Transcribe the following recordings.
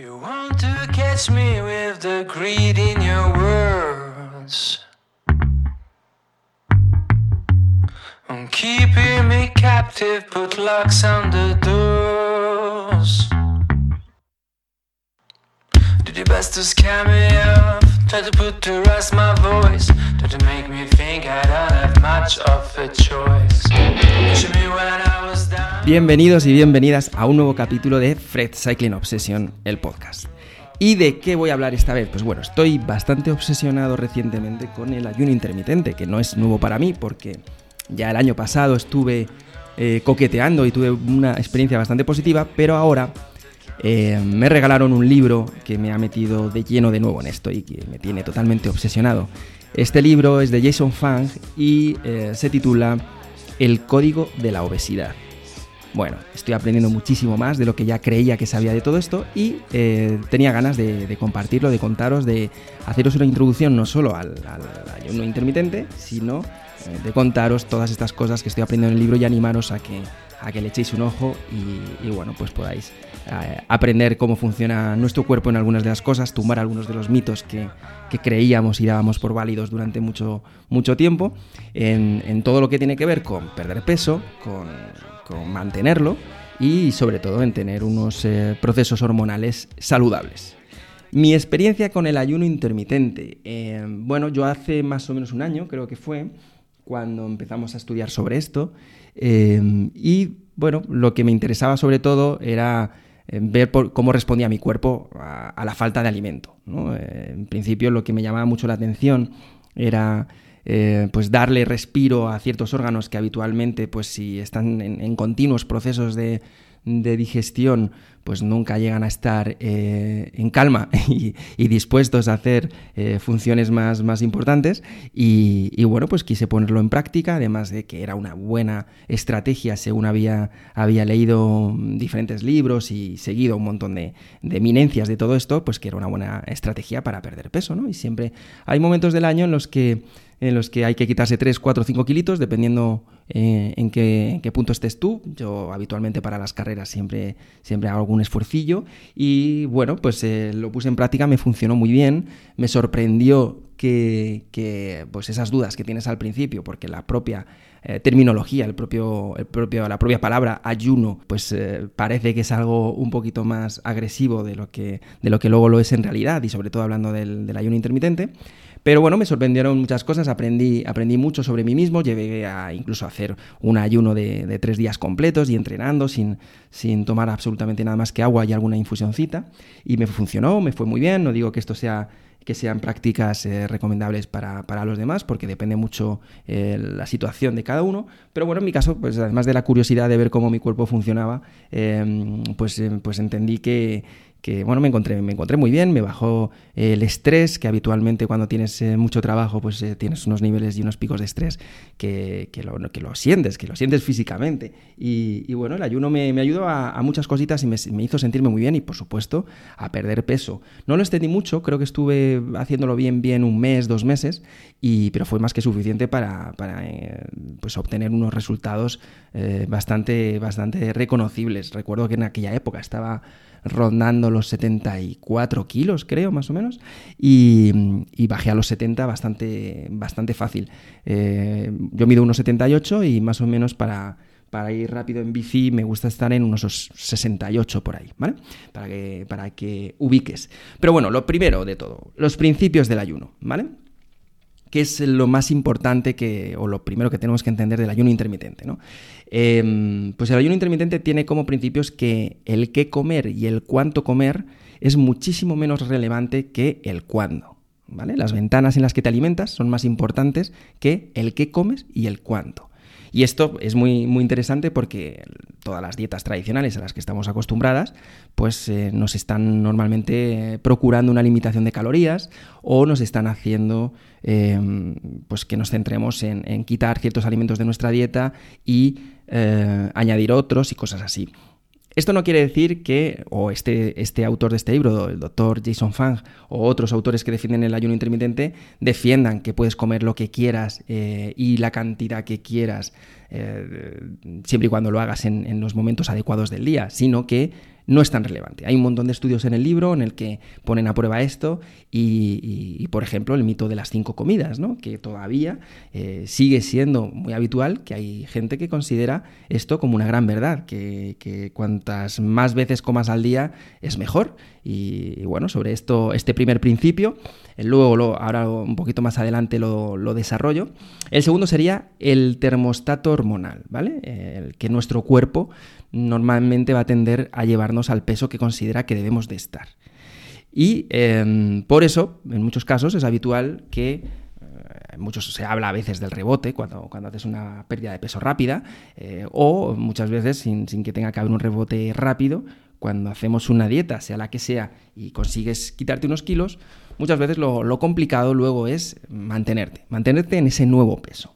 You want to catch me with the greed in your words. I'm keeping me captive, put locks on the doors. Did your best to scare me off, try to put to rest my voice, try to make me think I don't have much of a choice. Pushing me when I was. Bienvenidos y bienvenidas a un nuevo capítulo de Fred Cycling Obsession, el podcast. ¿Y de qué voy a hablar esta vez? Pues bueno, estoy bastante obsesionado recientemente con el ayuno intermitente, que no es nuevo para mí porque ya el año pasado estuve eh, coqueteando y tuve una experiencia bastante positiva, pero ahora eh, me regalaron un libro que me ha metido de lleno de nuevo en esto y que me tiene totalmente obsesionado. Este libro es de Jason Fang y eh, se titula El Código de la Obesidad. Bueno, estoy aprendiendo muchísimo más de lo que ya creía que sabía de todo esto y eh, tenía ganas de, compartirlo, de contaros, de haceros una introducción no solo al, al ayuno intermitente, sino eh, de contaros todas estas cosas que estoy aprendiendo en el libro y animaros a que, a que le echéis un ojo y, y bueno, pues podáis eh, aprender cómo funciona nuestro cuerpo en algunas de las cosas, tumbar algunos de los mitos que, que creíamos y dábamos por válidos durante mucho, mucho tiempo, en, en todo lo que tiene que ver con perder peso, con, mantenerlo y sobre todo en tener unos eh, procesos hormonales saludables. Mi experiencia con el ayuno intermitente. eh, bueno, yo hace más o menos un año, creo que fue, cuando empezamos a estudiar sobre esto. eh, y bueno, lo que me interesaba sobre todo era ver por cómo respondía mi cuerpo a, la falta de alimento. en principio lo que me llamaba mucho la atención era eh, pues darle respiro a ciertos órganos que habitualmente, pues si están en, en continuos procesos de, de digestión, pues nunca llegan a estar eh, en calma y, dispuestos a hacer eh, funciones más, más importantes. Y, bueno, pues quise ponerlo en práctica, además de que era una buena estrategia según había, había leído diferentes libros y seguido un montón de, de eminencias de todo esto, pues que era una buena estrategia para perder peso, ¿no? Y siempre hay momentos del año en los que en los que hay que quitarse 3, 4, 5 kilitos, dependiendo eh, en, qué, en, qué, punto estés tú. Yo habitualmente para las carreras siempre, siempre hago algún esfuercillo y bueno, pues eh, lo puse en práctica, me funcionó muy bien, me sorprendió que, que, pues esas dudas que tienes al principio, porque la propia eh, terminología, el propio, el propio, la propia palabra ayuno, pues eh, parece que es algo un poquito más agresivo de lo que, de lo que luego lo es en realidad y sobre todo hablando del, del ayuno intermitente. Pero bueno, me sorprendieron muchas cosas, aprendí, aprendí mucho sobre mí mismo, llegué a incluso hacer un ayuno de, de tres días completos y entrenando sin, sin, tomar absolutamente nada más que agua y alguna infusioncita. Y me funcionó, me fue muy bien, no digo que esto sea que sean prácticas eh, recomendables para, para, los demás, porque depende mucho eh, la situación de cada uno. Pero bueno, en mi caso, pues además de la curiosidad de ver cómo mi cuerpo funcionaba, eh, pues, pues entendí que, que bueno, me encontré, me encontré muy bien, me bajó el estrés, que habitualmente cuando tienes eh, mucho trabajo, pues eh, tienes unos niveles y unos picos de estrés que, que, lo, que lo, sientes, que lo sientes físicamente. Y, y bueno, el ayuno me, me ayudó a, a, muchas cositas y me, me, hizo sentirme muy bien y, por supuesto, a perder peso. No lo extendí mucho, creo que estuve haciéndolo bien, bien un mes, dos meses, y, pero fue más que suficiente para, para eh, pues obtener unos resultados eh, bastante, bastante reconocibles. Recuerdo que en aquella época estaba rondando los 74 kilos, creo, más o menos, y, bajé a los 70 bastante, bastante fácil. Eh, yo mido unos 78 y más o menos para, para ir rápido en bici me gusta estar en unos 68 por ahí, ¿vale? Para que, para que ubiques. Pero bueno, lo primero de todo, los principios del ayuno, ¿vale? ¿Qué es lo más importante que, o lo primero que tenemos que entender del ayuno intermitente? ¿no? Eh, pues el ayuno intermitente tiene como principios que el qué comer y el cuánto comer es muchísimo menos relevante que el cuándo. ¿vale? Las ventanas en las que te alimentas son más importantes que el qué comes y el cuánto. Y esto es muy, muy interesante porque todas las dietas tradicionales a las que estamos acostumbradas, pues eh, nos están normalmente procurando una limitación de calorías o nos están haciendo eh, pues que nos centremos en, en, quitar ciertos alimentos de nuestra dieta y eh, añadir otros y cosas así. Esto no quiere decir que, o este, este autor de este libro, el doctor Jason Fang, o otros autores que defienden el ayuno intermitente, defiendan que puedes comer lo que quieras eh, y la cantidad que quieras eh, siempre y cuando lo hagas en, los momentos adecuados del día, sino que no es tan relevante. Hay un montón de estudios en el libro en el que ponen a prueba esto y, por ejemplo, el mito de las cinco comidas, ¿no? que todavía eh, sigue siendo muy habitual, que hay gente que considera esto como una gran verdad, que, cuantas más veces comas al día es mejor. Y, bueno, sobre esto, este primer principio, eh, luego lo, ahora un poquito más adelante lo, desarrollo. El segundo sería el termostato hormonal, ¿vale? El que nuestro cuerpo normalmente va a tender a llevarnos al peso que considera que debemos de estar. Y em, por eso, en muchos casos, es habitual que eh, muchos se habla a veces del rebote cuando, cuando haces una pérdida de peso rápida eh, o muchas veces sin, que tenga que haber un rebote rápido cuando hacemos una dieta, sea la que sea, y consigues quitarte unos kilos, muchas veces lo, lo complicado luego es mantenerte, mantenerte en ese nuevo peso.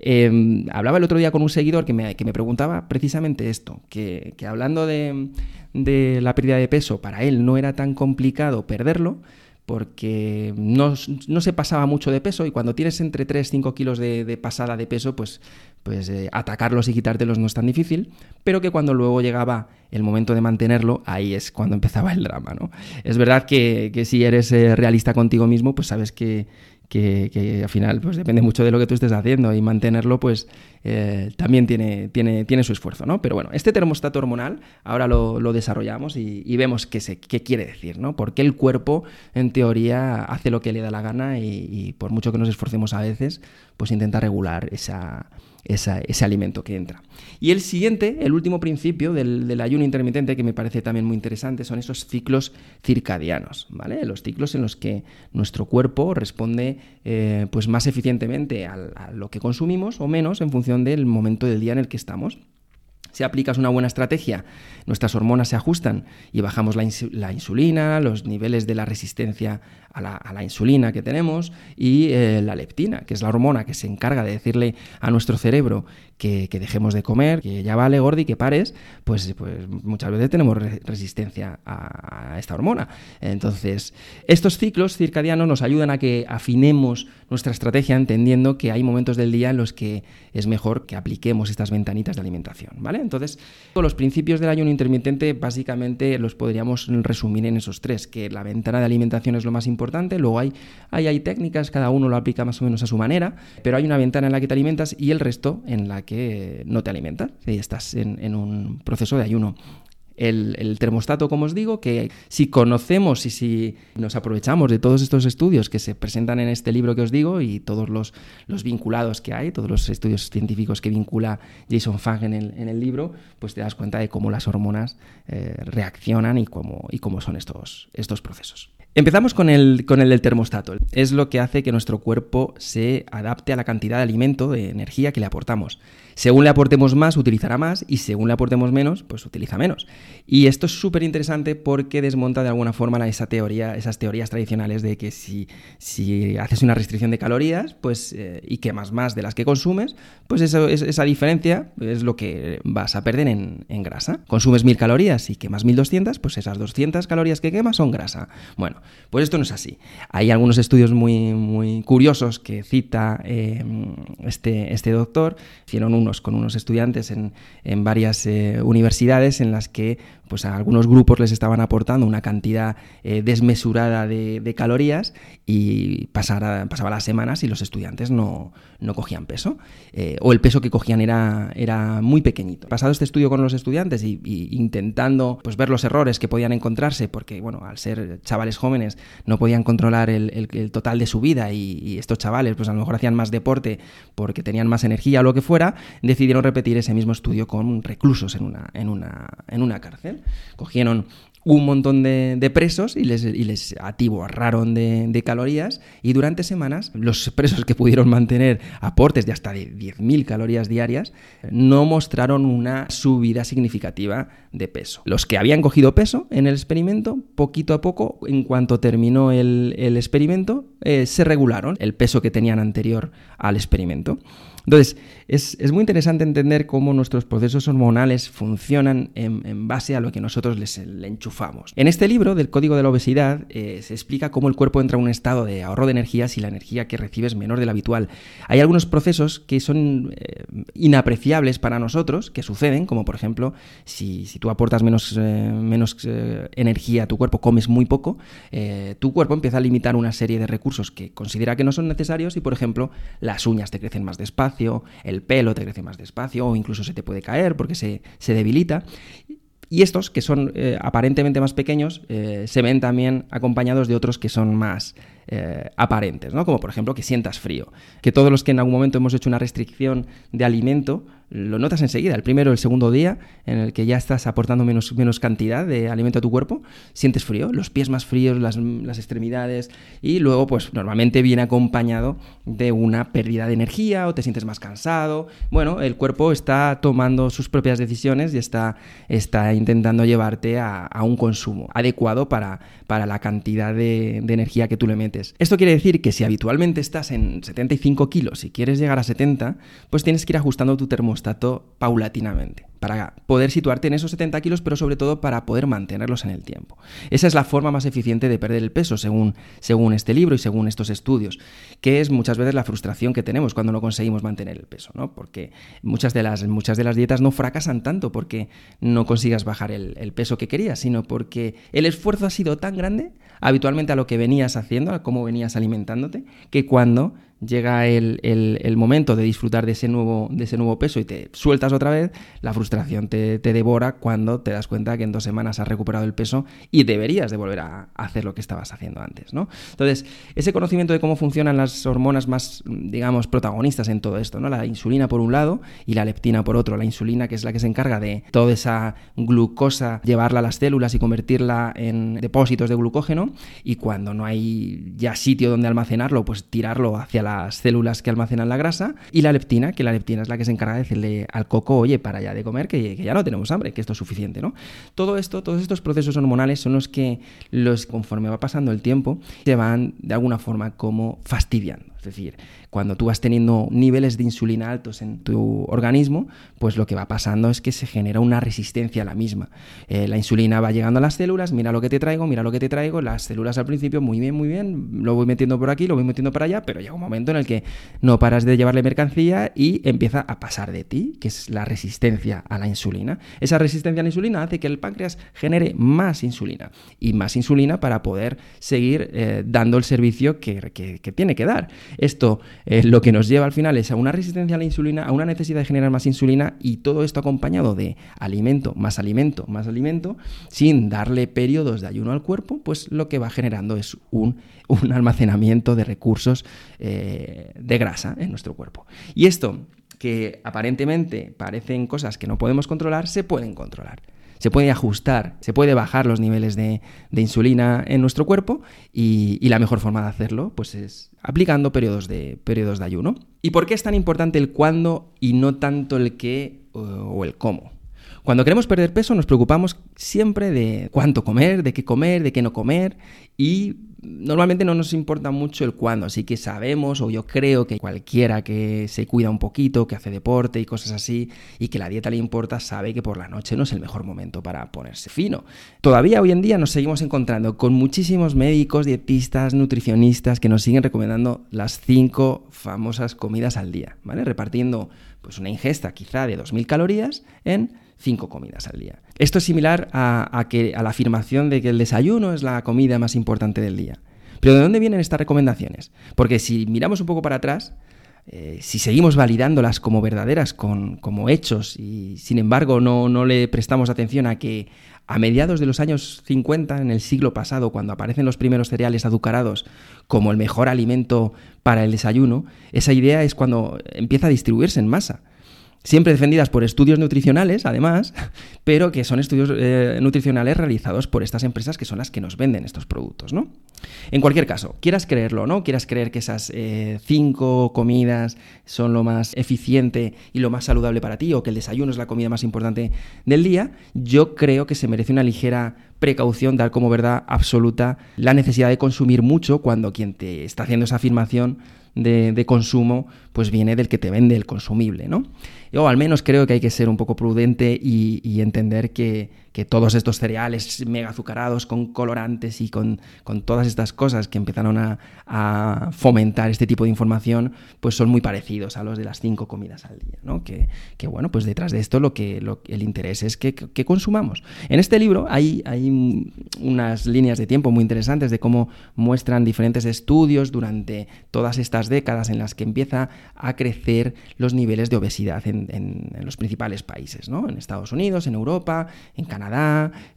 Em, hablaba el otro día con un seguidor que me, preguntaba precisamente esto, que, hablando de, la pérdida de peso, para él no era tan complicado perderlo, porque no, se pasaba mucho de peso y cuando tienes entre 3 y 5 kilos de, pasada de peso, pues, pues eh, atacarlos y quitártelos no es tan difícil, pero que cuando luego llegaba el momento de mantenerlo, ahí es cuando empezaba el drama. ¿no? Es verdad que, si eres eh, realista contigo mismo, pues sabes que, que, al final pues depende mucho de lo que tú estés haciendo y mantenerlo pues eh, también tiene, tiene, tiene, su esfuerzo, ¿no? Pero bueno, este termostato hormonal ahora lo, desarrollamos y, vemos qué, se, qué quiere decir, ¿no? Porque el cuerpo en teoría hace lo que le da la gana y por mucho que nos esforcemos a veces, pues intenta regular esa ese alimento que entra. Y el siguiente, el último principio del, ayuno intermitente, que me parece también muy interesante, son esos ciclos circadianos, ¿vale? Los ciclos en los que nuestro cuerpo responde eh, pues más eficientemente a lo que consumimos o menos en función del momento del día en el que estamos. Si aplicas una buena estrategia, nuestras hormonas se ajustan y bajamos la, insulina, los niveles de la resistencia a la, insulina que tenemos y eh, la leptina, que es la hormona que se encarga de decirle a nuestro cerebro que, dejemos de comer, que ya vale gordi, que pares, pues, pues muchas veces tenemos resistencia a, esta hormona. Entonces, estos ciclos circadianos nos ayudan a que afinemos nuestra estrategia entendiendo que hay momentos del día en los que es mejor que apliquemos estas ventanitas de alimentación, ¿vale? Entonces, los principios del ayuno intermitente básicamente los podríamos resumir en esos tres, que la ventana de alimentación es lo más importante, luego hay, hay, técnicas, cada uno lo aplica más o menos a su manera, pero hay una ventana en la que te alimentas y el resto en la que no te alimentas y estás en, un proceso de ayuno. El, termostato, como os digo, que si conocemos y si nos aprovechamos de todos estos estudios que se presentan en este libro que os digo y todos los, los vinculados que hay, todos los estudios científicos que vincula Jason Fang en el, en el libro, pues te das cuenta de cómo las hormonas eh, reaccionan y cómo, y cómo son estos, estos procesos. Empezamos con el, con el del termostato. Es lo que hace que nuestro cuerpo se adapte a la cantidad de alimento, de energía que le aportamos. Según le aportemos más, utilizará más y según le aportemos menos, pues utiliza menos. Y esto es súper interesante porque desmonta de alguna forma esa teoría, esas teorías tradicionales de que si, si haces una restricción de calorías pues, eh, y quemas más de las que consumes, pues esa diferencia es lo que vas a perder en, en grasa. Consumes 1000 calorías y quemas 1200, pues esas 200 calorías que quemas son grasa. Bueno, pues esto no es así. Hay algunos estudios muy, muy curiosos que cita eh, este, este doctor. Hicieron un con unos estudiantes en, varias eh, universidades en las que pues a algunos grupos les estaban aportando una cantidad eh, desmesurada de, calorías y pasara, pasaba las semanas y los estudiantes no, cogían peso eh, o el peso que cogían era, era muy pequeñito. Pasado este estudio con los estudiantes y, intentando pues, ver los errores que podían encontrarse, porque bueno, al ser chavales jóvenes no podían controlar el, total de su vida y, estos chavales pues a lo mejor hacían más deporte porque tenían más energía o lo que fuera, decidieron repetir ese mismo estudio con reclusos en una, en una, en una cárcel. Cogieron un montón de, presos y les, y les atiborraron de, calorías y durante semanas los presos que pudieron mantener aportes de hasta de 10.000 calorías diarias no mostraron una subida significativa de peso. Los que habían cogido peso en el experimento, poquito a poco, en cuanto terminó el, experimento, eh, se regularon el peso que tenían anterior al experimento. Entonces, es, muy interesante entender cómo nuestros procesos hormonales funcionan en, base a lo que nosotros les, le enchufamos. En este libro del Código de la Obesidad eh, se explica cómo el cuerpo entra en un estado de ahorro de energía si la energía que recibes es menor de la habitual. Hay algunos procesos que son eh, inapreciables para nosotros, que suceden, como por ejemplo, si, tú aportas menos, eh, menos energía a tu cuerpo, comes muy poco, tu cuerpo empieza a limitar una serie de recursos que considera que no son necesarios y, por ejemplo, las uñas te crecen más despacio, el pelo te crece más despacio o incluso se te puede caer porque se, debilita. Y estos, que son eh, aparentemente más pequeños, eh, se ven también acompañados de otros que son más, eh, aparentes, ¿no? Como por ejemplo que sientas frío. Que todos los que en algún momento hemos hecho una restricción de alimento, lo notas enseguida, el primero o el segundo día, en el que ya estás aportando menos, menos cantidad de alimento a tu cuerpo, sientes frío, los pies más fríos, las, las extremidades, y luego, pues normalmente viene acompañado de una pérdida de energía o te sientes más cansado. Bueno, el cuerpo está tomando sus propias decisiones y está, está intentando llevarte a, un consumo adecuado para, para la cantidad de, de energía que tú le metes esto quiere decir que si habitualmente estás en 75 kilos y quieres llegar a 70, pues tienes que ir ajustando tu termostato paulatinamente para poder situarte en esos 70 kilos, pero sobre todo para poder mantenerlos en el tiempo. Esa es la forma más eficiente de perder el peso, según, según este libro y según estos estudios, que es muchas veces la frustración que tenemos cuando no conseguimos mantener el peso, ¿no? Porque muchas de las, muchas de las dietas no fracasan tanto porque no consigas bajar el peso que querías, sino porque el esfuerzo ha sido tan grande habitualmente a lo que venías haciendo, a cómo venías alimentándote, que cuando llega el, momento de disfrutar de ese, nuevo, de ese nuevo peso y te sueltas otra vez, la frustración te, devora cuando te das cuenta que en dos semanas has recuperado el peso y deberías de volver a hacer lo que estabas haciendo antes, ¿no? Entonces, ese conocimiento de cómo funcionan las hormonas más, digamos, protagonistas en todo esto, ¿no? La insulina por un lado y la leptina por otro. La insulina, que es la que se encarga de toda esa glucosa, llevarla a las células y convertirla en depósitos de glucógeno y cuando no hay ya sitio donde almacenarlo, pues tirarlo hacia la las células que almacenan la grasa, y la leptina, que la leptina es la que se encarga de decirle al coco, oye, para ya de comer, que, ya no tenemos hambre, que esto es suficiente, ¿no? Todo esto, todos estos procesos hormonales son los que, los conforme va pasando el tiempo, se van de alguna forma como fastidiando. Es decir, cuando tú vas teniendo niveles de insulina altos en tu organismo, pues lo que va pasando es que se genera una resistencia a la misma. Eh, la insulina va llegando a las células, mira lo que te traigo, mira lo que te traigo, las células al principio, muy bien, muy bien, lo voy metiendo por aquí, lo voy metiendo para allá, pero llega un momento en el que no paras de llevarle mercancía y empieza a pasar de ti, que es la resistencia a la insulina. Esa resistencia a la insulina hace que el páncreas genere más insulina y más insulina para poder seguir eh, dando el servicio que, que tiene que dar. Esto eh, lo que nos lleva al final es a una resistencia a la insulina, a una necesidad de generar más insulina y todo esto acompañado de alimento, más alimento, más alimento, sin darle periodos de ayuno al cuerpo, pues lo que va generando es un, almacenamiento de recursos eh, de grasa en nuestro cuerpo. Y esto que aparentemente parecen cosas que no podemos controlar, se pueden controlar se puede ajustar, se puede bajar los niveles de, insulina en nuestro cuerpo y, la mejor forma de hacerlo pues es aplicando periodos de, periodos de ayuno. ¿Y por qué es tan importante el cuándo y no tanto el qué o el cómo? Cuando queremos perder peso nos preocupamos siempre de cuánto comer, de qué comer, de qué no comer y normalmente no nos importa mucho el cuándo, así que sabemos o yo creo que cualquiera que se cuida un poquito, que hace deporte y cosas así y que la dieta le importa, sabe que por la noche no es el mejor momento para ponerse fino. Todavía hoy en día nos seguimos encontrando con muchísimos médicos, dietistas, nutricionistas que nos siguen recomendando las cinco famosas comidas al día, ¿vale? Repartiendo pues una ingesta quizá de 2.000 calorías en cinco comidas al día. Esto es similar a, que, a la afirmación de que el desayuno es la comida más importante del día. Pero ¿de dónde vienen estas recomendaciones? Porque si miramos un poco para atrás, eh, si seguimos validándolas como verdaderas, con, como hechos, y sin embargo no, no le prestamos atención a que a mediados de los años 50, en el siglo pasado, cuando aparecen los primeros cereales azucarados como el mejor alimento para el desayuno, esa idea es cuando empieza a distribuirse en masa. Siempre defendidas por estudios nutricionales, además, pero que son estudios eh, nutricionales realizados por estas empresas que son las que nos venden estos productos, ¿no? En cualquier caso, quieras creerlo, ¿no? Quieras creer que esas eh, cinco comidas son lo más eficiente y lo más saludable para ti, o que el desayuno es la comida más importante del día, yo creo que se merece una ligera precaución, dar como verdad absoluta la necesidad de consumir mucho cuando quien te está haciendo esa afirmación de, consumo pues viene del que te vende el consumible, ¿no? Yo al menos creo que hay que ser un poco prudente y, entender que, todos estos cereales mega azucarados con colorantes y con, todas estas cosas que empezaron a, fomentar este tipo de información, pues son muy parecidos a los de las cinco comidas al día, ¿no? Que, bueno, pues detrás de esto lo que el interés es que, consumamos. En este libro hay, hay unas líneas de tiempo muy interesantes de cómo muestran diferentes estudios durante todas estas décadas en las que empieza a crecer los niveles de obesidad en en, los principales países, ¿no? En Estados Unidos, en Europa, en Canadá,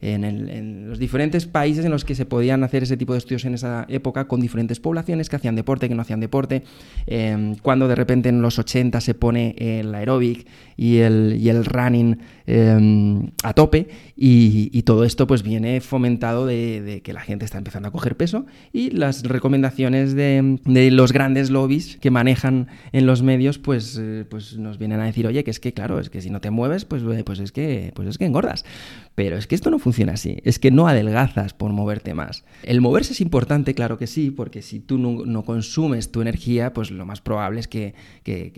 en, los diferentes países en los que se podían hacer ese tipo de estudios en esa época con diferentes poblaciones que hacían deporte, que no hacían deporte, em, cuando de repente en los 80 se pone el aeróbic y el, y el running em, a tope y, todo esto pues viene fomentado de, que la gente está empezando a coger peso y las recomendaciones de, los grandes lobbies que manejan en los medios pues, eh, pues nos vienen a decir, oye, que es que claro, es que si no te mueves pues, eh, pues, es, que, pues es que engordas. Pero es que esto no funciona así, es que no adelgazas por moverte más. El moverse es importante, claro que sí, porque si tú no, consumes tu energía, pues lo más probable es que,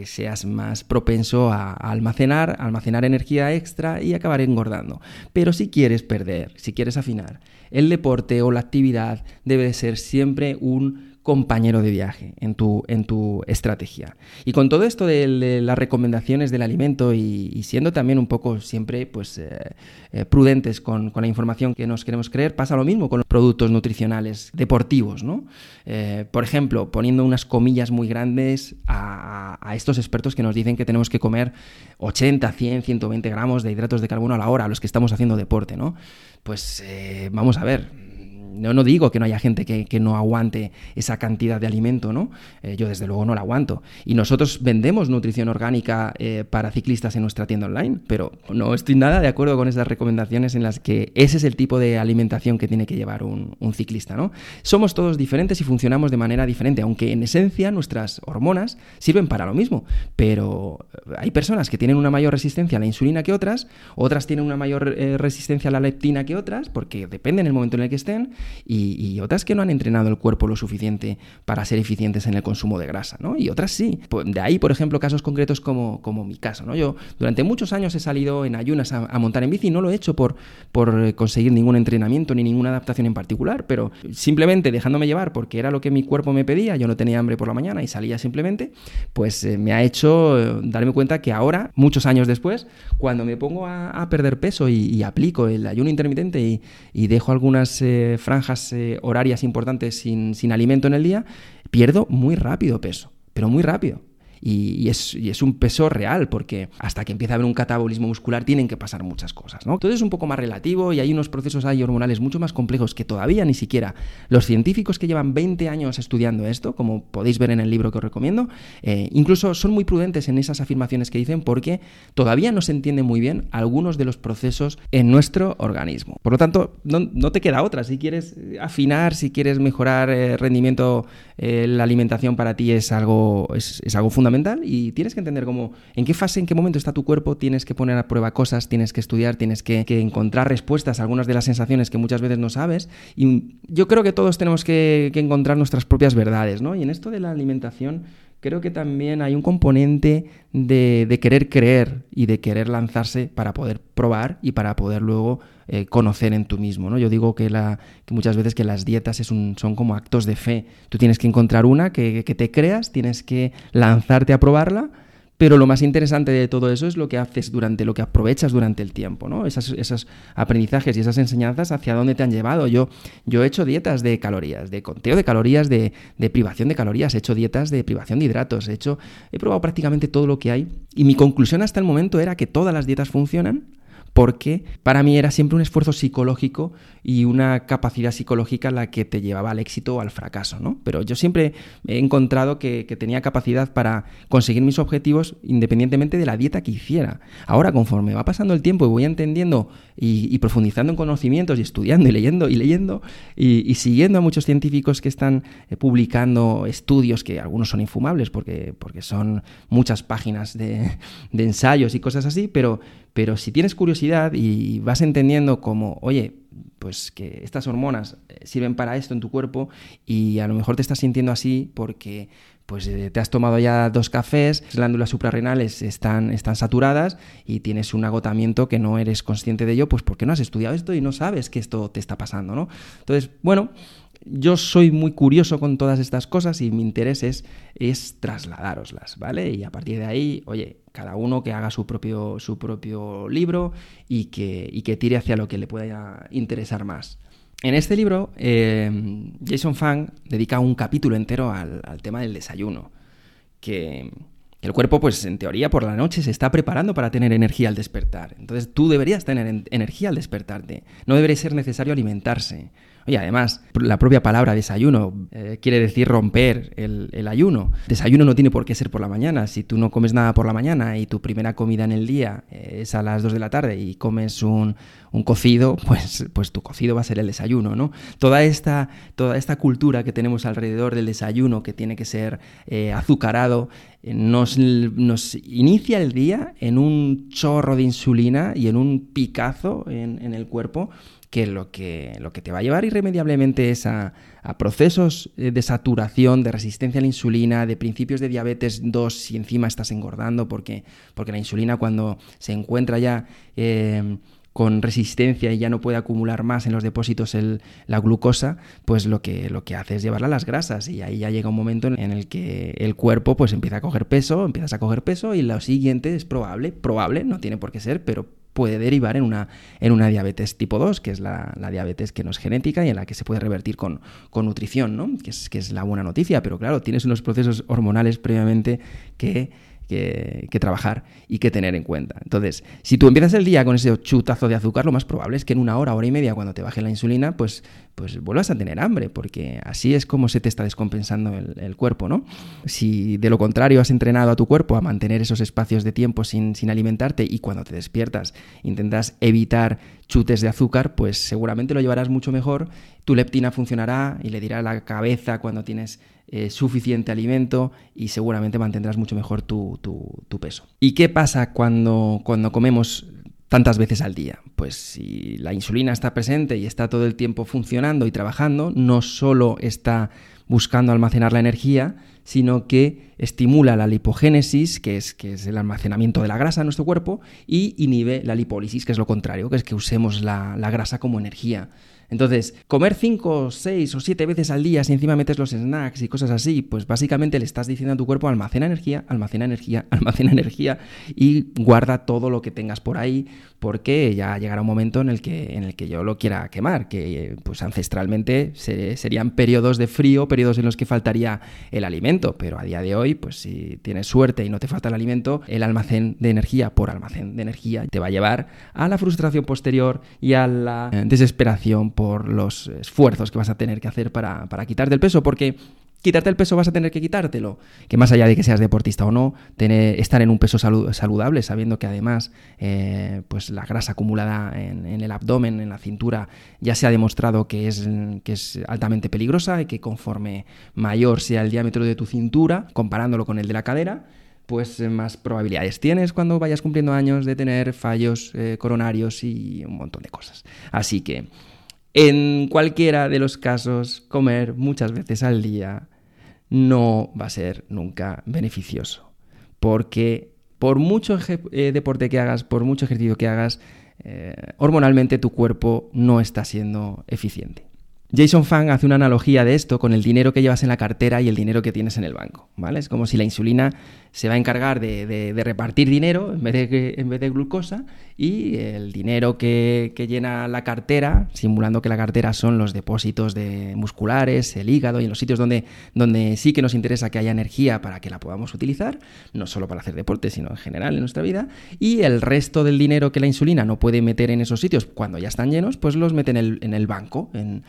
seas más propenso a, a almacenar, almacenar energía extra y acabar engordando. Pero si quieres perder, si quieres afinar, el deporte o la actividad debe de ser siempre un compañero de viaje en tu, en tu estrategia. Y con todo esto de, las recomendaciones del alimento y, siendo también un poco siempre pues, eh, eh, prudentes con, la información que nos queremos creer, pasa lo mismo con los productos nutricionales deportivos. ¿no? Eh, por ejemplo, poniendo unas comillas muy grandes a, a, estos expertos que nos dicen que tenemos que comer 80, 100, 120 gramos de hidratos de carbono a la hora a los que estamos haciendo deporte. ¿no? Pues vamos a ver no, no digo que no haya gente que, no aguante esa cantidad de alimento, ¿no? Eh, yo desde luego no la aguanto. Y nosotros vendemos nutrición orgánica eh, para ciclistas en nuestra tienda online, pero no estoy nada de acuerdo con esas recomendaciones en las que ese es el tipo de alimentación que tiene que llevar un, ciclista, ¿no? Somos todos diferentes y funcionamos de manera diferente, aunque en esencia nuestras hormonas sirven para lo mismo, pero hay personas que tienen una mayor resistencia a la insulina que otras, otras tienen una mayor eh, resistencia a la leptina que otras, porque depende en el momento en el que estén, y, otras que no han entrenado el cuerpo lo suficiente para ser eficientes en el consumo de grasa, ¿no? Y otras sí. Pues, de ahí, por ejemplo, casos concretos como, como mi caso, ¿no? Yo durante muchos años he salido en ayunas a, montar en bici y no lo he hecho por, por conseguir ningún entrenamiento ni ninguna adaptación en particular, pero simplemente dejándome llevar porque era lo que mi cuerpo me pedía, yo no tenía hambre por la mañana y salía simplemente, pues eh, me ha hecho eh, darme cuenta que ahora, muchos años después, cuando me pongo a, perder peso y, aplico el ayuno intermitente y, dejo algunas eh, eh, horarias importantes sin, sin alimento en el día, pierdo muy rápido peso, pero muy rápido y, es, un peso real, porque hasta que empieza a haber un catabolismo muscular tienen que pasar muchas cosas, ¿no? Todo es un poco más relativo y hay unos procesos ahí hormonales mucho más complejos que todavía ni siquiera los científicos que llevan 20 años estudiando esto, como podéis ver en el libro que os recomiendo, eh, incluso son muy prudentes en esas afirmaciones que dicen porque todavía no se entiende muy bien algunos de los procesos en nuestro organismo. Por lo tanto, no, te queda otra. Si quieres afinar, si quieres mejorar el eh, rendimiento, eh, la alimentación para ti es algo, es, es algo fundamental y tienes que entender cómo, en qué fase, en qué momento está tu cuerpo, tienes que poner a prueba cosas, tienes que estudiar, tienes que, encontrar respuestas a algunas de las sensaciones que muchas veces no sabes. Y yo creo que todos tenemos que, encontrar nuestras propias verdades, ¿no? Y en esto de la alimentación creo que también hay un componente de, querer creer y de querer lanzarse para poder probar y para poder luego eh, conocer en tú mismo. ¿no? Yo digo que, muchas veces que las dietas es son como actos de fe. Tú tienes que encontrar una que, te creas, tienes que lanzarte a probarla pero lo más interesante de todo eso es lo que haces durante, lo que aprovechas durante el tiempo, ¿no? esos aprendizajes y esas enseñanzas hacia dónde te han llevado. Yo, yo he hecho dietas de calorías, de conteo de calorías, de, privación de calorías, he hecho dietas de privación de hidratos, he hecho, he probado prácticamente todo lo que hay. Y mi conclusión hasta el momento era que todas las dietas funcionan porque para mí era siempre un esfuerzo psicológico y una capacidad psicológica la que te llevaba al éxito o al fracaso, ¿no? Pero yo siempre he encontrado que, tenía capacidad para conseguir mis objetivos independientemente de la dieta que hiciera. Ahora, conforme va pasando el tiempo y voy entendiendo y, profundizando en conocimientos y estudiando y leyendo y leyendo y, siguiendo a muchos científicos que están eh, publicando estudios que algunos son infumables porque, porque son muchas páginas de, de ensayos y cosas así, pero, pero si tienes curiosidad y vas entendiendo como, oye, pues que estas hormonas eh, sirven para esto en tu cuerpo y a lo mejor te estás sintiendo así porque pues eh, te has tomado ya dos cafés, las glándulas suprarrenales están, están saturadas y tienes un agotamiento que no eres consciente de ello, pues porque no has estudiado esto y no sabes que esto te está pasando, ¿no? Entonces, bueno, yo soy muy curioso con todas estas cosas y mi interés es, es trasladároslas, ¿vale? Y a partir de ahí, oye, cada uno que haga su propio, su propio libro y que, y que tire hacia lo que le pueda interesar más. En este libro, eh, Jason Fang dedica un capítulo entero al, tema del desayuno, que el cuerpo, pues en teoría, por la noche se está preparando para tener energía al despertar. Entonces tú deberías tener energía al despertarte. No debería ser necesario alimentarse. Oye, además, la propia palabra desayuno eh, quiere decir romper el, ayuno. Desayuno no tiene por qué ser por la mañana. Si tú no comes nada por la mañana y tu primera comida en el día eh, es a las 2 de la tarde y comes un, cocido, pues, pues tu cocido va a ser el desayuno, ¿no? Toda esta, toda esta cultura que tenemos alrededor del desayuno, que tiene que ser eh, azucarado, nos, nos, inicia el día en un chorro de insulina y en un picazo en el cuerpo que lo que, lo que te va a llevar irremediablemente es a, procesos eh, de saturación, de resistencia a la insulina, de principios de diabetes 2 si encima estás engordando, porque, porque la insulina cuando se encuentra ya... Eh, con resistencia y ya no puede acumular más en los depósitos la glucosa, pues lo que, lo que hace es llevarla a las grasas y ahí ya llega un momento en el que el cuerpo pues empieza a coger peso, empiezas a coger peso y lo siguiente es probable, probable, no tiene por qué ser, pero puede derivar en una, en una diabetes tipo 2, que es la, diabetes que no es genética y en la que se puede revertir con, con nutrición, ¿no? que, es, que es la buena noticia, pero claro, tienes unos procesos hormonales previamente que que, trabajar y que tener en cuenta. Entonces, si tú empiezas el día con ese chutazo de azúcar, lo más probable es que en una hora, hora y media, cuando te baje la insulina, pues, pues vuelvas a tener hambre, porque así es como se te está descompensando el, cuerpo, ¿no? Si de lo contrario has entrenado a tu cuerpo a mantener esos espacios de tiempo sin, sin alimentarte y cuando te despiertas intentas evitar chutes de azúcar, pues seguramente lo llevarás mucho mejor, tu leptina funcionará y le dirá la cabeza cuando tienes eh, suficiente alimento y seguramente mantendrás mucho mejor tu, peso. ¿Y qué pasa cuando, cuando comemos tantas veces al día? Pues si la insulina está presente y está todo el tiempo funcionando y trabajando, no solo está buscando almacenar la energía, sino que estimula la lipogénesis, que es, que es el almacenamiento de la grasa en nuestro cuerpo, y inhibe la lipólisis, que es lo contrario, que es que usemos la, la grasa como energía. Entonces, comer 5, 6 o 7 veces al día si encima metes los snacks y cosas así, pues básicamente le estás diciendo a tu cuerpo almacena energía, almacena energía, almacena energía y guarda todo lo que tengas por ahí porque ya llegará un momento en el que, en el que yo lo quiera quemar, que pues ancestralmente serían periodos de frío, periodos en los que faltaría el alimento, pero a día de hoy, pues si tienes suerte y no te falta el alimento, el almacén de energía por almacén de energía te va a llevar a la frustración posterior y a la desesperación por los esfuerzos que vas a tener que hacer para, para quitarte el peso, porque quitarte el peso vas a tener que quitártelo. Que más allá de que seas deportista o no, estar en un peso saludable, sabiendo que además eh, pues la grasa acumulada en, el abdomen, en la cintura, ya se ha demostrado que es, que es altamente peligrosa y que conforme mayor sea el diámetro de tu cintura, comparándolo con el de la cadera, pues más probabilidades tienes cuando vayas cumpliendo años de tener fallos eh, coronarios y un montón de cosas. Así que en cualquiera de los casos, comer muchas veces al día no va a ser nunca beneficioso. Porque por mucho eh, deporte que hagas, por mucho ejercicio que hagas, eh, hormonalmente tu cuerpo no está siendo eficiente. Jason Fang hace una analogía de esto con el dinero que llevas en la cartera y el dinero que tienes en el banco, ¿vale? Es como si la insulina se va a encargar de, repartir dinero en vez de, en vez de glucosa y el dinero que, llena la cartera, simulando que la cartera son los depósitos de musculares, el hígado y en los sitios donde, donde sí que nos interesa que haya energía para que la podamos utilizar, no solo para hacer deporte, sino en general en nuestra vida, y el resto del dinero que la insulina no puede meter en esos sitios cuando ya están llenos, pues los mete en el, en el banco, en,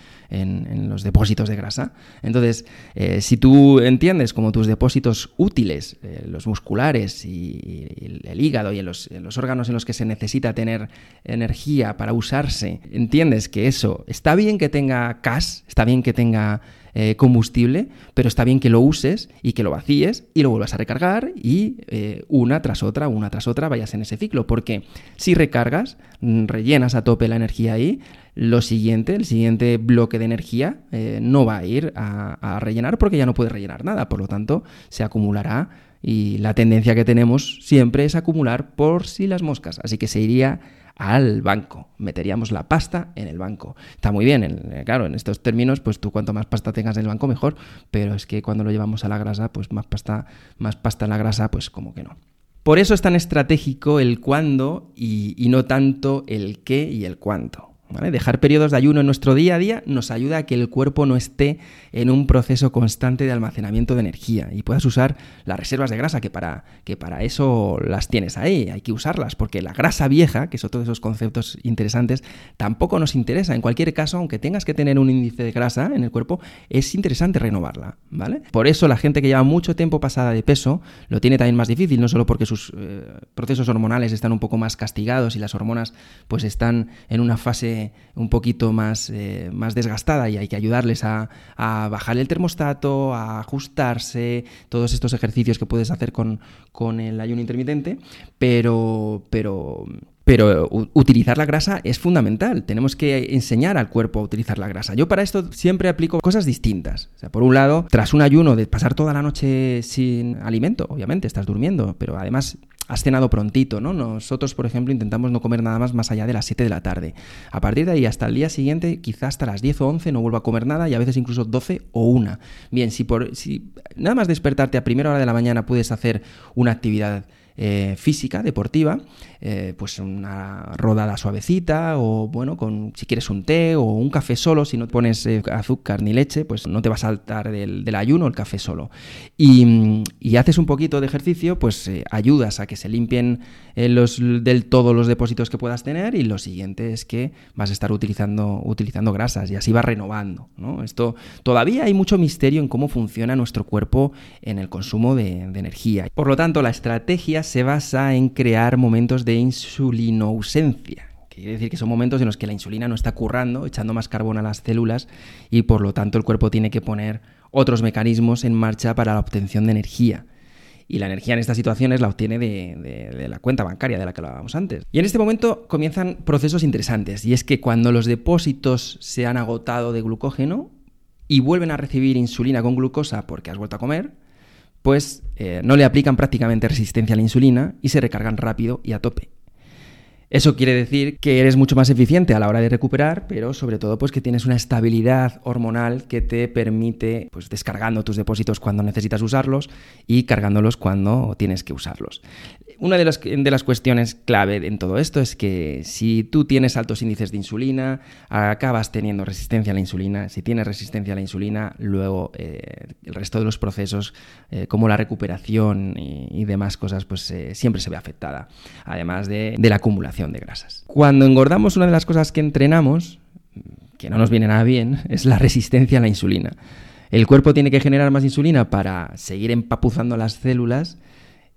los depósitos de grasa. Entonces, eh, si tú entiendes como tus depósitos útiles, eh, los musculares y, el hígado y en los, órganos en los que se necesita tener energía para usarse, entiendes que eso está bien que tenga CAS, está bien que tenga eh, combustible, pero está bien que lo uses y que lo vacíes y lo vuelvas a recargar y eh, una tras otra, una tras otra vayas en ese ciclo, porque si recargas, mm, rellenas a tope la energía ahí, lo siguiente, el siguiente bloque de energía eh, no va a ir a, a rellenar porque ya no puede rellenar nada, por lo tanto se acumulará y la tendencia que tenemos siempre es acumular por si las moscas. Así que se iría al banco. Meteríamos la pasta en el banco. Está muy bien, eh, claro, en estos términos, pues tú cuanto más pasta tengas en el banco, mejor. Pero es que cuando lo llevamos a la grasa, pues más pasta, más pasta en la grasa, pues como que no. Por eso es tan estratégico el cuándo y no tanto el qué y el cuánto. Dejar periodos de ayuno en nuestro día a día nos ayuda a que el cuerpo no esté en un proceso constante de almacenamiento de energía y puedas usar las reservas de grasa, que para, que para eso las tienes ahí, hay que usarlas, porque la grasa vieja, que otro de esos conceptos interesantes, tampoco nos interesa. En cualquier caso, aunque tengas que tener un índice de grasa en el cuerpo, es interesante renovarla, ¿vale? Por eso la gente que lleva mucho tiempo pasada de peso lo tiene también más difícil, no solo porque sus eh, procesos hormonales están un poco más castigados y las hormonas pues están en una fase un poquito más, eh, más desgastada y hay que ayudarles a, bajar el termostato, a ajustarse, todos estos ejercicios que puedes hacer con, con el ayuno intermitente, pero, pero pero utilizar la grasa es fundamental. Tenemos que enseñar al cuerpo a utilizar la grasa. Yo para esto siempre aplico cosas distintas. Por un lado, tras un ayuno de pasar toda la noche sin alimento, obviamente estás durmiendo, pero además has cenado prontito, ¿no? Nosotros, por ejemplo, intentamos no comer nada más más allá de las 7 de la tarde. A partir de ahí hasta el día siguiente, quizás hasta las 10 o 11 no vuelvo a comer nada y a veces incluso 12 o 1. Bien, si, por, si nada más despertarte a primera hora de la mañana puedes hacer una actividad eh, física, deportiva, eh, pues una rodada suavecita o bueno, con si quieres un té o un café solo, si no pones eh, azúcar ni leche, pues no te va a saltar del, ayuno el café solo. Y, haces un poquito de ejercicio, pues ayudas a que se limpien los, del todo los depósitos que puedas tener y lo siguiente es que vas a estar utilizando, utilizando grasas y así va renovando. ¿no? Esto todavía hay mucho misterio en cómo funciona nuestro cuerpo en el consumo de, de energía. Por lo tanto, la estrategia se basa en crear momentos de insulinousencia. Quiere decir que son momentos en los que la insulina no está currando, echando más carbón a las células y por lo tanto el cuerpo tiene que poner otros mecanismos en marcha para la obtención de energía. Y la energía en estas situaciones la obtiene de, la cuenta bancaria de la que hablábamos antes. Y en este momento comienzan procesos interesantes. Y es que cuando los depósitos se han agotado de glucógeno y vuelven a recibir insulina con glucosa porque has vuelto a comer, pues no le aplican prácticamente resistencia a la insulina y se recargan rápido y a tope. Eso quiere decir que eres mucho más eficiente a la hora de recuperar, pero sobre todo pues que tienes una estabilidad hormonal que te permite pues descargando tus depósitos cuando necesitas usarlos y cargándolos cuando tienes que usarlos una de las, cuestiones clave en todo esto es que si tú tienes altos índices de insulina, acabas teniendo resistencia a la insulina. Si tienes resistencia a la insulina, luego eh, el resto de los procesos, eh, como la recuperación y, demás cosas, pues eh, siempre se ve afectada, además de, de la acumulación de grasas. Cuando engordamos, una de las cosas que entrenamos, que no nos viene nada bien, es la resistencia a la insulina. El cuerpo tiene que generar más insulina para seguir empapuzando las células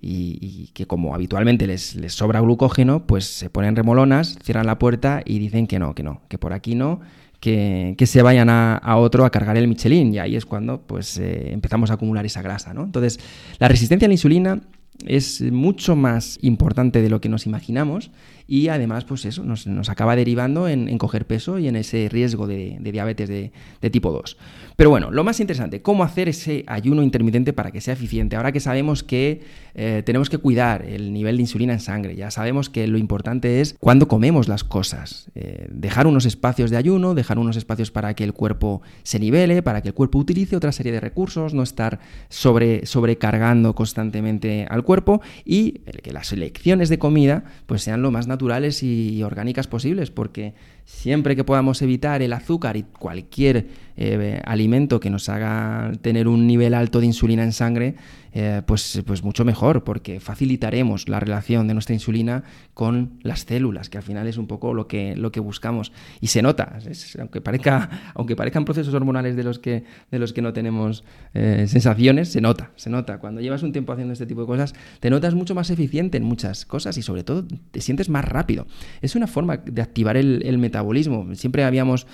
y, que como habitualmente les, les, sobra glucógeno, pues se ponen remolonas, cierran la puerta y dicen que no, que no, que por aquí no, que, se vayan a, otro a cargar el Michelin y ahí es cuando pues eh, empezamos a acumular esa grasa, ¿no? Entonces, la resistencia a la insulina es mucho más importante de lo que nos imaginamos y además pues eso nos, acaba derivando en, coger peso y en ese riesgo de, diabetes de, tipo 2. Pero bueno, lo más interesante, ¿cómo hacer ese ayuno intermitente para que sea eficiente? Ahora que sabemos que eh, tenemos que cuidar el nivel de insulina en sangre, ya sabemos que lo importante es cuando comemos las cosas, eh, dejar unos espacios de ayuno, dejar unos espacios para que el cuerpo se nivele, para que el cuerpo utilice otra serie de recursos, no estar sobre, sobrecargando constantemente al cuerpo y que las elecciones de comida pues sean lo más naturales y orgánicas posibles, porque siempre que podamos evitar el azúcar y cualquier eh, alimento que nos haga tener un nivel alto de insulina en sangre, eh, pues, pues mucho mejor, porque facilitaremos la relación de nuestra insulina con las células, que al final es un poco lo que, lo que buscamos. Y se nota, aunque, parezca, aunque parezcan procesos hormonales de los que, de los que no tenemos eh, sensaciones, se nota, se nota. Cuando llevas un tiempo haciendo este tipo de cosas, te notas mucho más eficiente en muchas cosas y sobre todo te sientes más rápido. Es una forma de activar el, metabolismo. Siempre habíamos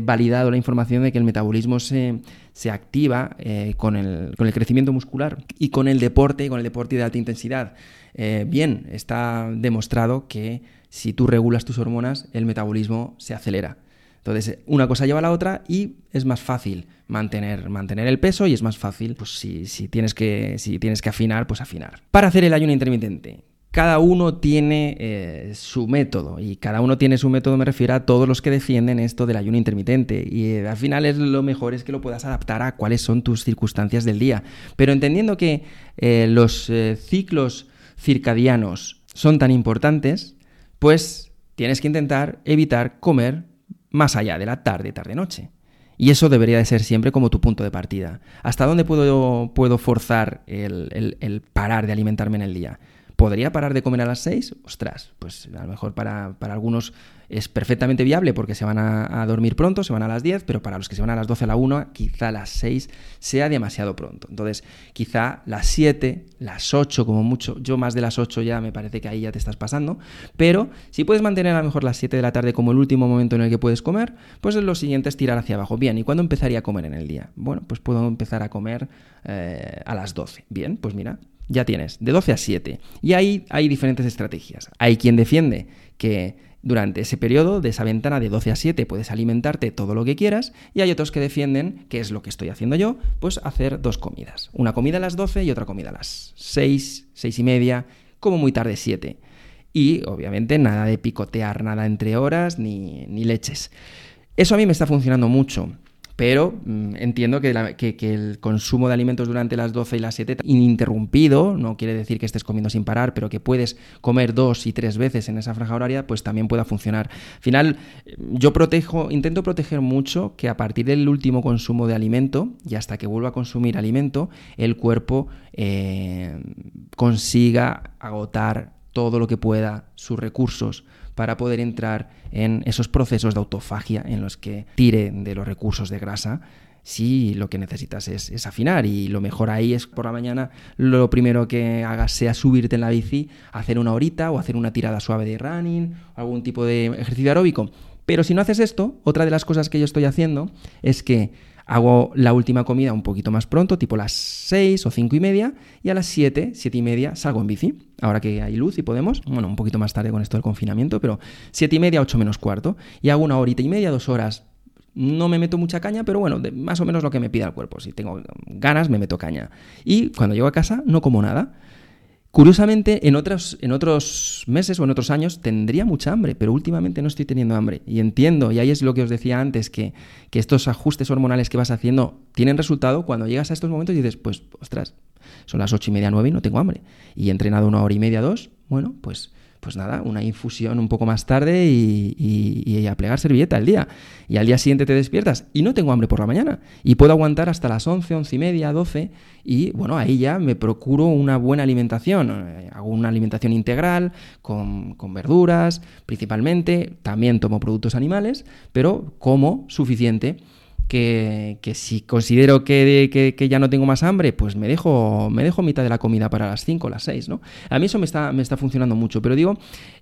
validado la información de que el metabolismo se, activa eh, con, el, crecimiento muscular y con el deporte, con el deporte de alta intensidad. Eh, bien, está demostrado que si tú regulas tus hormonas, el metabolismo se acelera. Entonces, una cosa lleva a la otra y es más fácil mantener, mantener el peso y es más fácil, pues si, si, tienes que, si tienes que afinar, pues afinar. Para hacer el ayuno intermitente, cada uno tiene eh, su método y cada uno tiene su método, me refiero a todos los que defienden esto del ayuno intermitente y eh, al final es lo mejor es que lo puedas adaptar a cuáles son tus circunstancias del día, pero entendiendo que eh, los ciclos circadianos son tan importantes, pues tienes que intentar evitar comer más allá de la tarde, tarde-noche. Y eso debería de ser siempre como tu punto de partida. ¿Hasta dónde puedo, puedo forzar el parar de alimentarme en el día? ¿Podría parar de comer a las 6? Ostras, pues a lo mejor para, algunos es perfectamente viable porque se van a, dormir pronto, se van a las 10, pero para los que se van a las 12 a la 1, quizá las 6 sea demasiado pronto. Entonces, quizá las 7, las 8 como mucho, yo más de las 8 ya me parece que ahí ya te estás pasando, pero si puedes mantener a lo mejor las 7 de la tarde como el último momento en el que puedes comer, pues lo siguiente es tirar hacia abajo. Bien, ¿y cuándo empezaría a comer en el día? Bueno, pues puedo empezar a comer eh, a las 12. Bien, pues mira, ya tienes, de 12 a 7. Y ahí hay diferentes estrategias. Hay quien defiende que durante ese periodo de esa ventana de 12 a 7 puedes alimentarte todo lo que quieras y hay otros que defienden, que es lo que estoy haciendo yo, pues hacer dos comidas. Una comida a las 12 y otra comida a las 6, 6 y media, como muy tarde 7. Y obviamente nada de picotear nada entre horas ni, ni leches. Eso a mí me está funcionando mucho. Pero mm, entiendo que, el consumo de alimentos durante las 12 y las 7 ininterrumpido, no quiere decir que estés comiendo sin parar, pero que puedes comer dos y tres veces en esa franja horaria, pues también pueda funcionar. Al final, yo protejo, intento proteger mucho que a partir del último consumo de alimento y hasta que vuelva a consumir alimento, el cuerpo eh, consiga agotar todo lo que pueda sus recursos para poder entrar en esos procesos de autofagia en los que tire de los recursos de grasa si lo que necesitas es, afinar y lo mejor ahí es por la mañana lo primero que hagas sea subirte en la bici, hacer una horita o hacer una tirada suave de running, algún tipo de ejercicio aeróbico. Pero si no haces esto, otra de las cosas que yo estoy haciendo es que Hago la última comida un poquito más pronto, tipo las 6 o 5 y media, y a las 7, 7 y media salgo en bici. Ahora que hay luz y podemos, bueno, un poquito más tarde con esto del confinamiento, pero 7 y media, 8 menos cuarto, y hago una horita y media, dos horas. No me meto mucha caña, pero bueno, más o menos lo que me pida el cuerpo. Si tengo ganas, me meto caña. Y cuando llego a casa, no como nada. Curiosamente, en otros, en otros meses o en otros años tendría mucha hambre, pero últimamente no estoy teniendo hambre. Y entiendo, y ahí es lo que os decía antes, que, que estos ajustes hormonales que vas haciendo tienen resultado cuando llegas a estos momentos y dices, pues, ostras, son las ocho y media, nueve y no tengo hambre. Y he entrenado una hora y media, dos, bueno, pues pues nada, una infusión un poco más tarde y, a plegar servilleta el día. Y al día siguiente te despiertas y no tengo hambre por la mañana. Y puedo aguantar hasta las 11, 11 y media, 12. Y bueno, ahí ya me procuro una buena alimentación. Eh, hago una alimentación integral, con, con verduras principalmente. También tomo productos animales, pero como suficiente que, si considero que, ya no tengo más hambre, pues me dejo, me dejo mitad de la comida para las 5 o las 6, ¿no? A mí eso me está, me está funcionando mucho, pero digo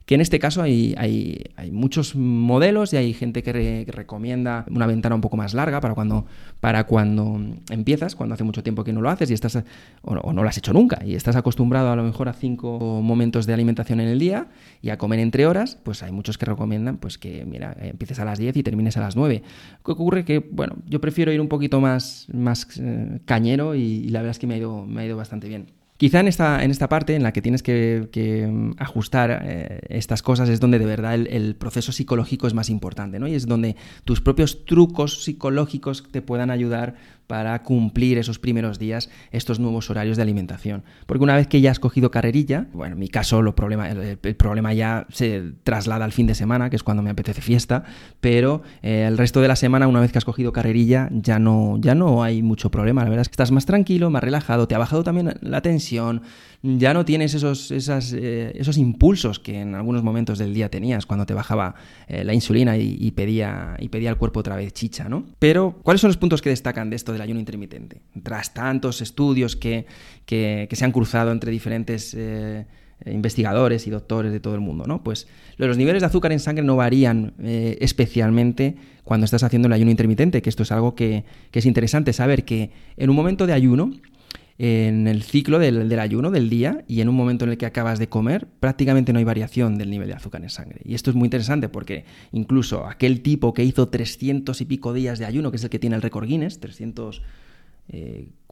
que en este caso hay, hay, muchos modelos y hay gente que, recomienda una ventana un poco más larga para cuando, para cuando empiezas, cuando hace mucho tiempo que no lo haces y estás, o no, lo has hecho nunca, y estás acostumbrado a lo mejor a cinco momentos de alimentación en el día y a comer entre horas, pues hay muchos que recomiendan pues que, mira, empieces a las 10 y termines a las 9. ¿Qué ocurre? Que, bueno, yo prefiero ir un poquito más, más eh, cañero y, la verdad es que me ha ido, me ha ido bastante bien. Quizá en esta, en esta parte en la que tienes que, mm, ajustar eh, estas cosas es donde de verdad el, proceso psicológico es más importante, ¿no? Y es donde tus propios trucos psicológicos te puedan ayudar para cumplir esos primeros días estos nuevos horarios de alimentación. Porque una vez que ya has cogido carrerilla, bueno, en mi caso el, problema ya se traslada al fin de semana, que es cuando me apetece fiesta, pero eh, el resto de la semana, una vez que has cogido carrerilla, ya no, ya no hay mucho problema. La verdad es que estás más tranquilo, más relajado, te ha bajado también la tensión, ya no tienes esos, eh, esos impulsos que en algunos momentos del día tenías cuando te bajaba eh, la insulina y, pedía, y pedía al cuerpo otra vez chicha, ¿no? Pero, ¿cuáles son los puntos que destacan de esto del ayuno intermitente? Tras tantos estudios que, se han cruzado entre diferentes... Eh, investigadores y doctores de todo el mundo, ¿no? Pues los niveles de azúcar en sangre no varían especialmente cuando estás haciendo el ayuno intermitente, que esto es algo que, que, es interesante saber que en un momento de ayuno en el ciclo del, ayuno del día y en un momento en el que acabas de comer, prácticamente no hay variación del nivel de azúcar en sangre. Y esto es muy interesante porque incluso aquel tipo que hizo 300 y pico días de ayuno, que es el que tiene el récord Guinness, 300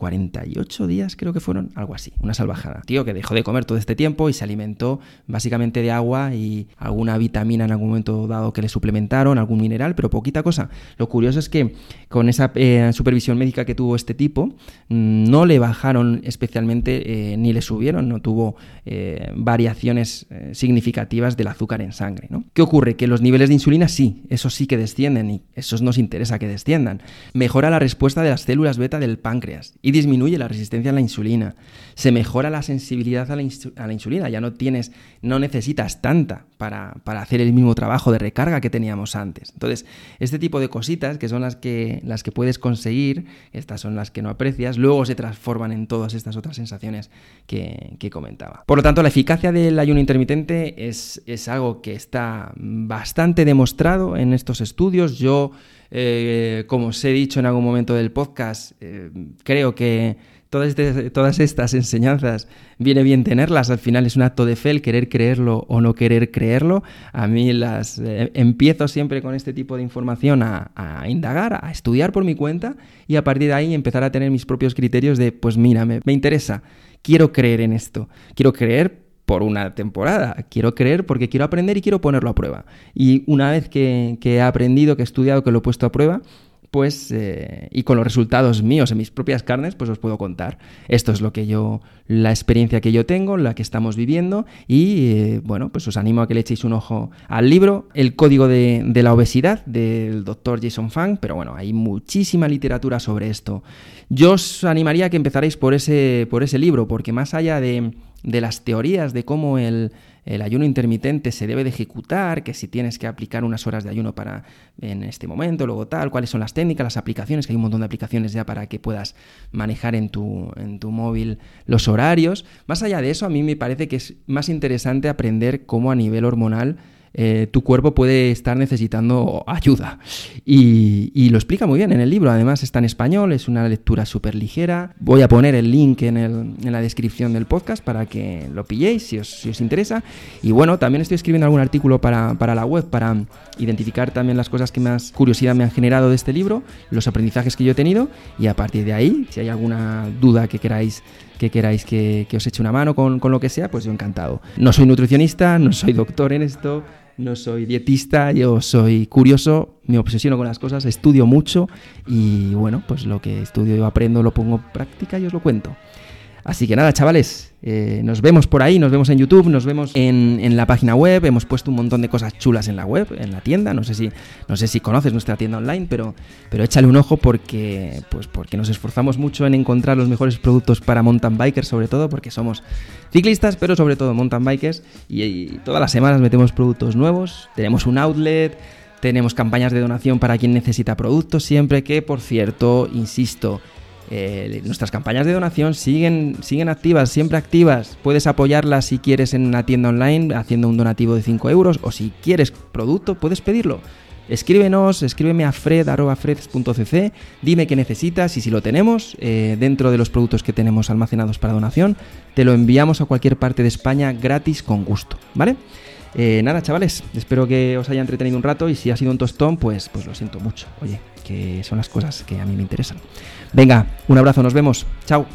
48 días creo que fueron, algo así, una salvajada. Tío que dejó de comer todo este tiempo y se alimentó básicamente de agua y alguna vitamina en algún momento dado que le suplementaron, algún mineral, pero poquita cosa. Lo curioso es que con esa eh, supervisión médica que tuvo este tipo, mm, no le bajaron especialmente eh, ni le subieron, no tuvo eh, variaciones significativas del azúcar en sangre. ¿no? ¿Qué ocurre? Que los niveles de insulina sí, esos sí que descienden y esos nos interesa que desciendan. Mejora la respuesta de las células beta del páncreas y disminuye la resistencia a la insulina. Se mejora la sensibilidad a la, insulina, ya no tienes, no necesitas tanta para, hacer el mismo trabajo de recarga que teníamos antes. Entonces, este tipo de cositas, que son las que, las que puedes conseguir, estas son las que no aprecias, luego se transforman en todas estas otras sensaciones que, comentaba. Por lo tanto, la eficacia del ayuno intermitente es, es algo que está bastante demostrado en estos estudios. Yo eh, como os he dicho en algún momento del podcast, eh, creo que todas, este, todas estas enseñanzas viene bien tenerlas. Al final es un acto de fe el querer creerlo o no querer creerlo. A mí las eh, empiezo siempre con este tipo de información a, indagar, a estudiar por mi cuenta y a partir de ahí empezar a tener mis propios criterios de, pues mira, me interesa, quiero creer en esto, quiero creer por una temporada. Quiero creer porque quiero aprender y quiero ponerlo a prueba. Y una vez que, he aprendido, que he estudiado, que lo he puesto a prueba, pues, eh, y con los resultados míos en mis propias carnes, pues os puedo contar. Esto es lo que yo, la experiencia que yo tengo, la que estamos viviendo, y eh, bueno, pues os animo a que le echéis un ojo al libro, El Código de, la Obesidad, del doctor Jason Fang, pero bueno, hay muchísima literatura sobre esto. Yo os animaría a que empezarais por ese, por ese libro, porque más allá de de las teorías de cómo el, ayuno intermitente se debe de ejecutar, que si tienes que aplicar unas horas de ayuno para en este momento, luego tal, cuáles son las técnicas, las aplicaciones, que hay un montón de aplicaciones ya para que puedas manejar en tu, en tu móvil los horarios. Más allá de eso, a mí me parece que es más interesante aprender cómo a nivel hormonal eh, tu cuerpo puede estar necesitando ayuda. Y, lo explica muy bien en el libro, además está en español, es una lectura súper ligera. Voy a poner el link en, la descripción del podcast para que lo pilléis si os, interesa. Y bueno, también estoy escribiendo algún artículo para, la web para identificar también las cosas que más curiosidad me han generado de este libro, los aprendizajes que yo he tenido y a partir de ahí, si hay alguna duda que queráis que queráis que, os eche una mano con, con, lo que sea, pues yo encantado. No soy nutricionista, no soy doctor en esto, no soy dietista, yo soy curioso, me obsesiono con las cosas, estudio mucho y bueno, pues lo que estudio yo aprendo, lo pongo en práctica y os lo cuento. Así que nada, chavales, eh, nos vemos por ahí, nos vemos en YouTube, nos vemos en, la página web, hemos puesto un montón de cosas chulas en la web, en la tienda, no sé si, no sé si conoces nuestra tienda online, pero, pero échale un ojo porque, pues porque nos esforzamos mucho en encontrar los mejores productos para mountain bikers, sobre todo porque somos ciclistas, pero sobre todo mountain bikers, y, y todas las semanas metemos productos nuevos, tenemos un outlet, tenemos campañas de donación para quien necesita productos siempre, que por cierto, insisto, Eh, nuestras campañas de donación siguen, siguen activas, siempre activas. Puedes apoyarlas si quieres en una tienda online haciendo un donativo de 5 euros o si quieres producto, puedes pedirlo. Escríbenos, escríbeme a fred.freds.cc, dime qué necesitas y si lo tenemos eh, dentro de los productos que tenemos almacenados para donación, te lo enviamos a cualquier parte de España gratis con gusto, ¿vale? Eh, nada, chavales, espero que os haya entretenido un rato y si ha sido un tostón, pues, pues lo siento mucho. Oye, que son las cosas que a mí me interesan. Venga, un abrazo, nos vemos. Chao.